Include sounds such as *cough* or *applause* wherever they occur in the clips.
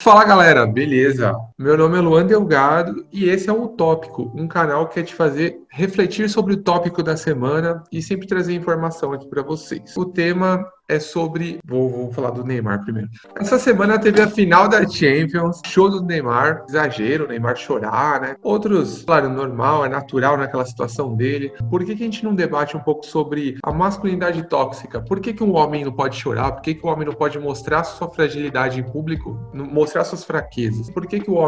Fala galera, beleza? Meu nome é Luan Delgado e esse é o Tópico, um canal que quer te fazer refletir sobre o tópico da semana e sempre trazer informação aqui para vocês. O tema é sobre. Vou, vou, falar do Neymar primeiro. Essa semana teve a final da Champions, show do Neymar, exagero, o Neymar chorar, né? Outros, claro, normal, é natural naquela situação dele. Por que, que a gente não debate um pouco sobre a masculinidade tóxica? Por que, que um homem não pode chorar? Por que, que o homem não pode mostrar sua fragilidade em público? Mostrar suas fraquezas? Por que, que o homem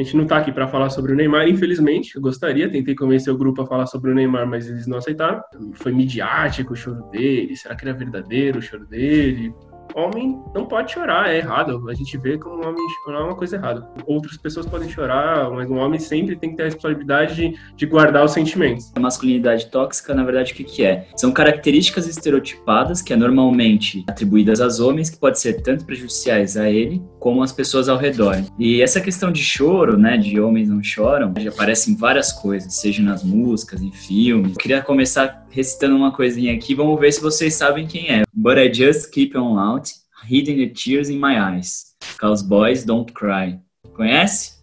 A gente não está aqui para falar sobre o Neymar, infelizmente. Eu gostaria, tentei convencer o grupo a falar sobre o Neymar, mas eles não aceitaram. Foi midiático o choro dele. Será que era verdadeiro o choro dele? Homem não pode chorar, é errado. A gente vê como um homem chorar é uma coisa errada. Outras pessoas podem chorar, mas um homem sempre tem que ter a responsabilidade de, de guardar os sentimentos. A masculinidade tóxica, na verdade, o que, que é? São características estereotipadas que é normalmente atribuídas aos homens, que podem ser tanto prejudiciais a ele como às pessoas ao redor. E essa questão de choro, né, de homens não choram, já aparece em várias coisas, seja nas músicas, em filmes. Eu queria começar recitando uma coisinha aqui, vamos ver se vocês sabem quem é. But I just keep on out, hiding the tears in my eyes, cause boys don't cry. Conhece?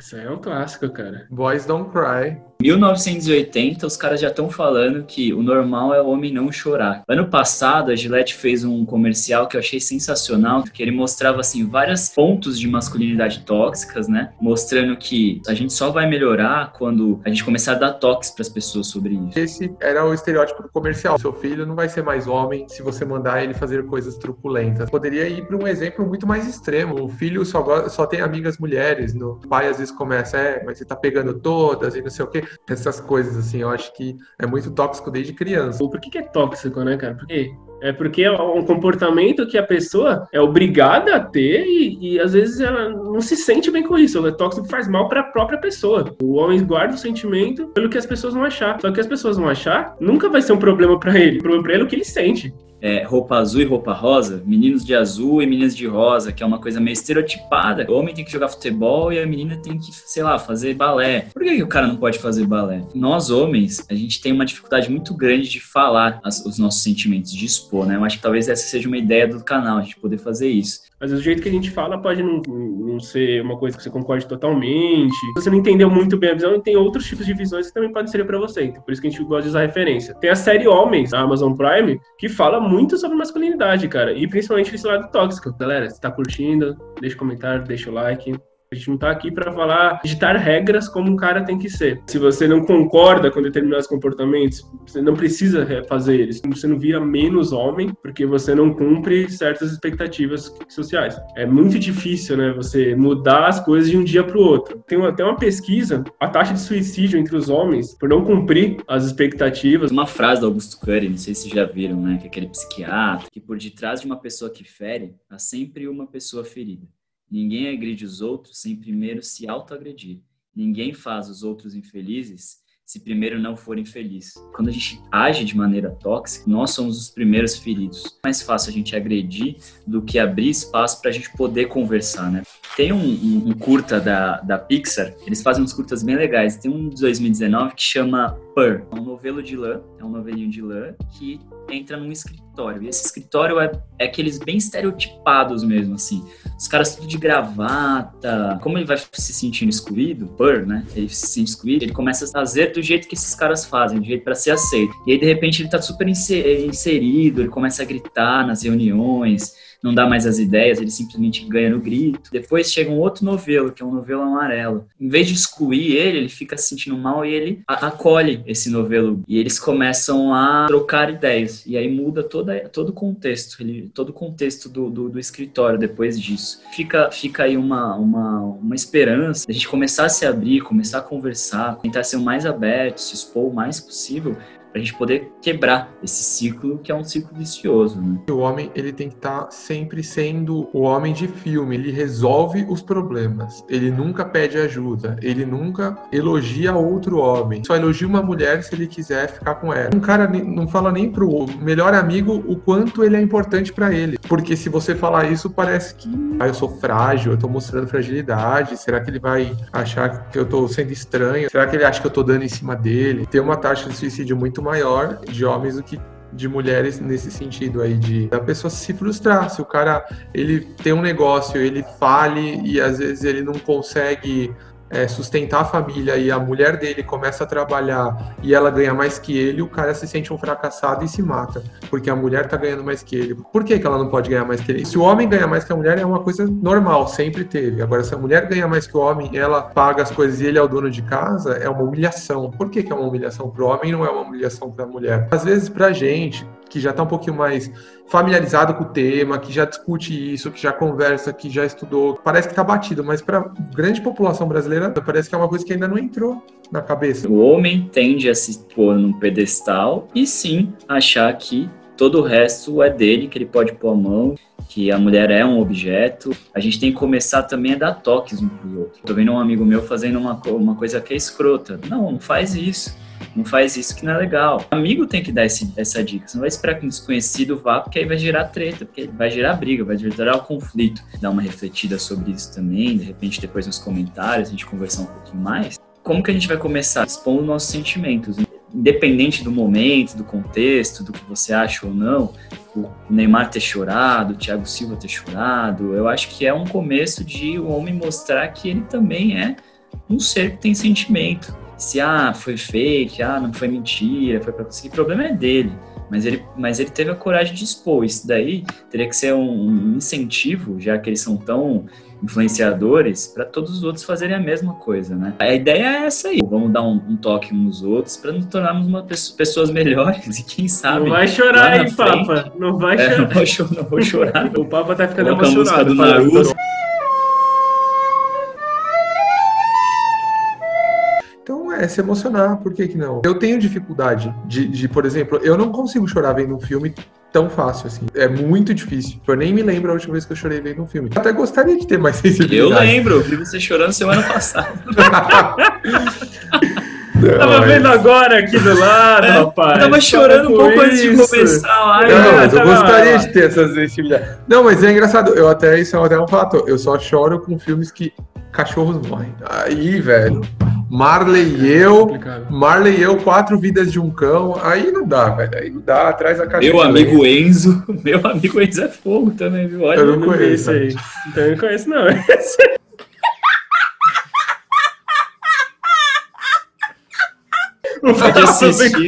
Esse é um clássico, cara. Boys Don't Cry. 1980, os caras já estão falando que o normal é o homem não chorar. Ano passado, a Gillette fez um comercial que eu achei sensacional, que ele mostrava assim vários pontos de masculinidade tóxicas, né? Mostrando que a gente só vai melhorar quando a gente começar a dar toques para as pessoas sobre isso. Esse era o estereótipo do comercial. Seu filho não vai ser mais homem se você mandar ele fazer coisas truculentas. Poderia ir para um exemplo muito mais extremo. O filho só, só tem amigas mulheres. No pai às vezes começa, é, mas você tá pegando todas e não sei o quê essas coisas, assim, eu acho que é muito tóxico desde criança. Por que, que é tóxico, né, cara? Porque é porque é um comportamento que a pessoa é obrigada a ter e, e, às vezes ela não se sente bem com isso. É tóxico faz mal para a própria pessoa. O homem guarda o sentimento pelo que as pessoas vão achar. Só que as pessoas vão achar nunca vai ser um problema para ele. O problema para ele é o que ele sente é, roupa azul e roupa rosa, meninos de azul e meninas de rosa, que é uma coisa meio estereotipada. O homem tem que jogar futebol e a menina tem que, sei lá, fazer balé. Por que, que o cara não pode fazer balé? Nós, homens, a gente tem uma dificuldade muito grande de falar as, os nossos sentimentos, de expor, né? Eu acho que talvez essa seja uma ideia do canal, a gente poder fazer isso. Mas o jeito que a gente fala pode não, não ser uma coisa que você concorde totalmente. Se você não entendeu muito bem a visão, tem outros tipos de visões que também podem ser para você. Então, por isso que a gente gosta de usar referência. Tem a série Homens, da Amazon Prime, que fala muito sobre masculinidade, cara. E principalmente esse lado tóxico. Galera, se tá curtindo, deixa o um comentário, deixa o like. A gente não está aqui para falar, ditar regras como um cara tem que ser. Se você não concorda com determinados comportamentos, você não precisa fazer eles. Você não vira menos homem porque você não cumpre certas expectativas sociais. É muito difícil, né, você mudar as coisas de um dia para o outro. Tem até uma pesquisa, a taxa de suicídio entre os homens por não cumprir as expectativas. Uma frase do Augusto Cury, não sei se já viram, né, que é aquele psiquiatra, que por detrás de uma pessoa que fere, há sempre uma pessoa ferida. Ninguém agride os outros sem primeiro se autoagredir. Ninguém faz os outros infelizes se primeiro não forem felizes. Quando a gente age de maneira tóxica, nós somos os primeiros feridos. É mais fácil a gente agredir do que abrir espaço para a gente poder conversar, né? Tem um, um, um, curta da, da Pixar, eles fazem uns curtas bem legais. Tem um de 2019 que chama Purr, é um novelo de lã, é um novelinho de lã que entra num escritório. E esse escritório é, é aqueles bem estereotipados mesmo, assim. Os caras tudo de gravata. Como ele vai se sentindo excluído, Purr, né? Ele se sente excluído, ele começa a fazer do jeito que esses caras fazem, do jeito para ser aceito. E aí, de repente, ele tá super inserido, ele começa a gritar nas reuniões não dá mais as ideias, ele simplesmente ganha no grito. Depois chega um outro novelo, que é um novelo amarelo. Em vez de excluir ele, ele fica se sentindo mal e ele acolhe esse novelo. E eles começam a trocar ideias. E aí muda toda, todo o contexto, ele, todo o contexto do, do, do, escritório depois disso. Fica, fica aí uma, uma, uma esperança a gente começar a se abrir, começar a conversar, tentar ser o mais aberto, se expor o mais possível para a gente poder quebrar esse ciclo que é um ciclo vicioso. Né? O homem ele tem que estar tá sempre sendo o homem de filme, ele resolve os problemas, ele nunca pede ajuda, ele nunca elogia outro homem, só elogia uma mulher se ele quiser ficar com ela. Um cara não fala nem pro melhor amigo o quanto ele é importante para ele, porque se você falar isso parece que ah, eu sou frágil, eu tô mostrando fragilidade, será que ele vai achar que eu tô sendo estranho? Será que ele acha que eu tô dando em cima dele? Tem uma taxa de suicídio muito maior de homens do que de mulheres nesse sentido aí de a pessoa se frustrar. Se o cara ele tem um negócio ele fale e às vezes ele não consegue é, sustentar a família e a mulher dele começa a trabalhar e ela ganha mais que ele, o cara se sente um fracassado e se mata, porque a mulher tá ganhando mais que ele. Por que, que ela não pode ganhar mais que ele? Se o homem ganha mais que a mulher, é uma coisa normal, sempre teve. Agora, se a mulher ganha mais que o homem, ela paga as coisas e ele é o dono de casa, é uma humilhação. Por que, que é uma humilhação pro homem e não é uma humilhação pra mulher? Às vezes, pra gente, que já está um pouquinho mais familiarizado com o tema, que já discute isso, que já conversa, que já estudou, parece que está batido, mas para a grande população brasileira parece que é uma coisa que ainda não entrou na cabeça. O homem tende a se pôr num pedestal e sim achar que todo o resto é dele, que ele pode pôr a mão, que a mulher é um objeto. A gente tem que começar também a dar toques um pro outro. Tô vendo um amigo meu fazendo uma, uma coisa que é escrota. Não, não faz isso não faz isso que não é legal. O amigo tem que dar esse, essa dica. Você não vai esperar que um desconhecido vá, porque aí vai gerar treta, porque vai gerar briga, vai gerar o conflito. Dar uma refletida sobre isso também, de repente depois nos comentários a gente conversar um pouquinho mais. Como que a gente vai começar? Expondo nossos sentimentos. Independente do momento, do contexto, do que você acha ou não, o Neymar ter chorado, o Thiago Silva ter chorado, eu acho que é um começo de o homem mostrar que ele também é um ser que tem sentimento se ah, foi fake, ah, não foi mentira, foi para conseguir, o problema é dele. Mas ele, mas ele teve a coragem de expor. Isso daí teria que ser um, um incentivo, já que eles são tão influenciadores, para todos os outros fazerem a mesma coisa, né? A ideia é essa aí. Vamos dar um, um toque uns nos outros para nos tornarmos uma pessoa, pessoas melhores *laughs* e quem sabe. Não vai chorar aí, Papa. Não vai chorar. É, não, vou, não vou chorar. *laughs* o Papa tá ficando Coloca emocionado. A música do Naruto. É se emocionar, por que que não? Eu tenho dificuldade de, de, por exemplo, eu não consigo chorar vendo um filme tão fácil assim. É muito difícil. Eu nem me lembro a última vez que eu chorei vendo um filme. Eu até gostaria de ter mais *laughs* sensibilidade. Eu lembro, eu vi você chorando semana passada. *laughs* Não, tava vendo agora aqui do lado, é, rapaz. Tava chorando um pouco antes de começar a live. Não, mas eu gostaria de ter essas sensibilidades. Não, mas é engraçado. Eu até, isso é até um fato. Eu só choro com filmes que cachorros morrem. Aí, velho. Marley e eu, Marley e eu, quatro vidas de um cão, aí não dá, velho, aí não dá, atrás a cadeira. Meu amigo Enzo, *laughs* meu amigo Enzo é fogo também, viu? Olha, eu não conheço aí. Então eu não conheço, não. *laughs* Pode *laughs* assistir.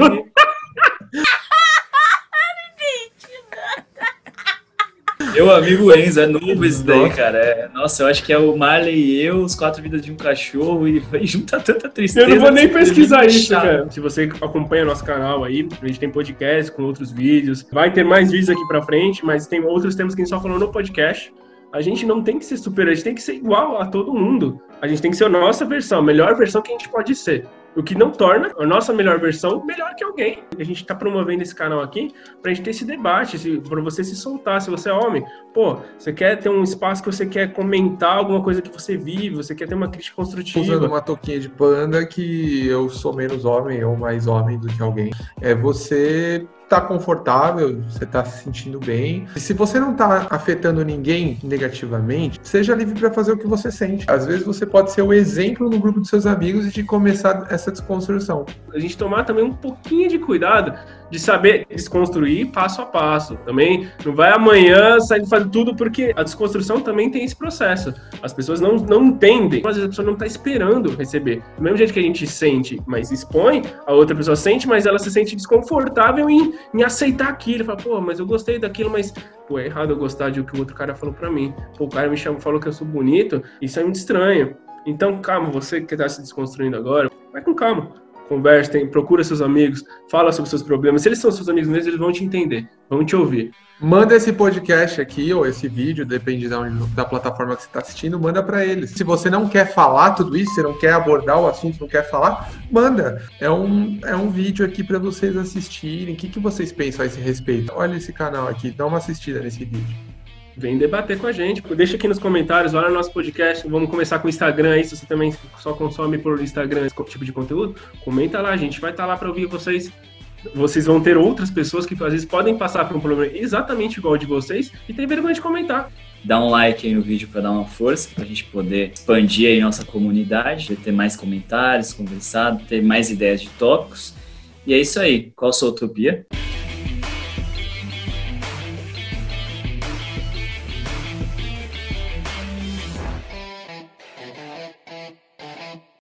Meu amigo Enzo, é novo esse daí, cara. É, nossa, eu acho que é o Marley e eu, os quatro vidas de um cachorro, e, *laughs* e junta tanta tristeza. Eu não vou nem pesquisar isso, cara. Se você acompanha nosso canal aí, a gente tem podcast com outros vídeos. Vai ter mais vídeos aqui pra frente, mas tem outros temas que a gente só falou no podcast. A gente não tem que ser superior, a gente tem que ser igual a todo mundo. A gente tem que ser a nossa versão, a melhor versão que a gente pode ser. O que não torna a nossa melhor versão melhor que alguém. A gente está promovendo esse canal aqui para a gente ter esse debate, para você se soltar. Se você é homem, pô, você quer ter um espaço que você quer comentar alguma coisa que você vive, você quer ter uma crítica construtiva. Usando uma toquinha de panda que eu sou menos homem ou mais homem do que alguém. É você tá confortável, você tá se sentindo bem. E se você não tá afetando ninguém negativamente, seja livre para fazer o que você sente. Às vezes você pode ser o exemplo no grupo de seus amigos e de começar essa desconstrução. A gente tomar também um pouquinho de cuidado de saber desconstruir passo a passo. Também não vai amanhã sair fazendo tudo, porque a desconstrução também tem esse processo. As pessoas não, não entendem, às vezes a pessoa não está esperando receber. Do mesmo jeito que a gente sente, mas expõe, a outra pessoa sente, mas ela se sente desconfortável em, em aceitar aquilo. Fala, pô, mas eu gostei daquilo, mas pô, é errado eu gostar de o que o outro cara falou para mim. Pô, o cara me chamou, falou que eu sou bonito, isso é muito estranho. Então, calma, você que está se desconstruindo agora, vai com calma conversa, tem, procura seus amigos, fala sobre seus problemas. Se eles são seus amigos mesmo, eles vão te entender, vão te ouvir. Manda esse podcast aqui ou esse vídeo, depende da, da plataforma que você está assistindo, manda para eles. Se você não quer falar tudo isso, você não quer abordar o assunto, não quer falar, manda. É um, é um vídeo aqui para vocês assistirem. O que, que vocês pensam a esse respeito? Olha esse canal aqui, dá uma assistida nesse vídeo. Vem debater com a gente. Deixa aqui nos comentários, olha o nosso podcast. Vamos começar com o Instagram aí. Se você também só consome por Instagram esse tipo de conteúdo, comenta lá. A gente vai estar tá lá para ouvir vocês vocês vão ter outras pessoas que às vezes podem passar por um problema exatamente igual de vocês e tem vergonha de comentar. Dá um like aí no vídeo para dar uma força, para a gente poder expandir aí nossa comunidade, ter mais comentários, conversar, ter mais ideias de tópicos. E é isso aí. Qual a sua utopia?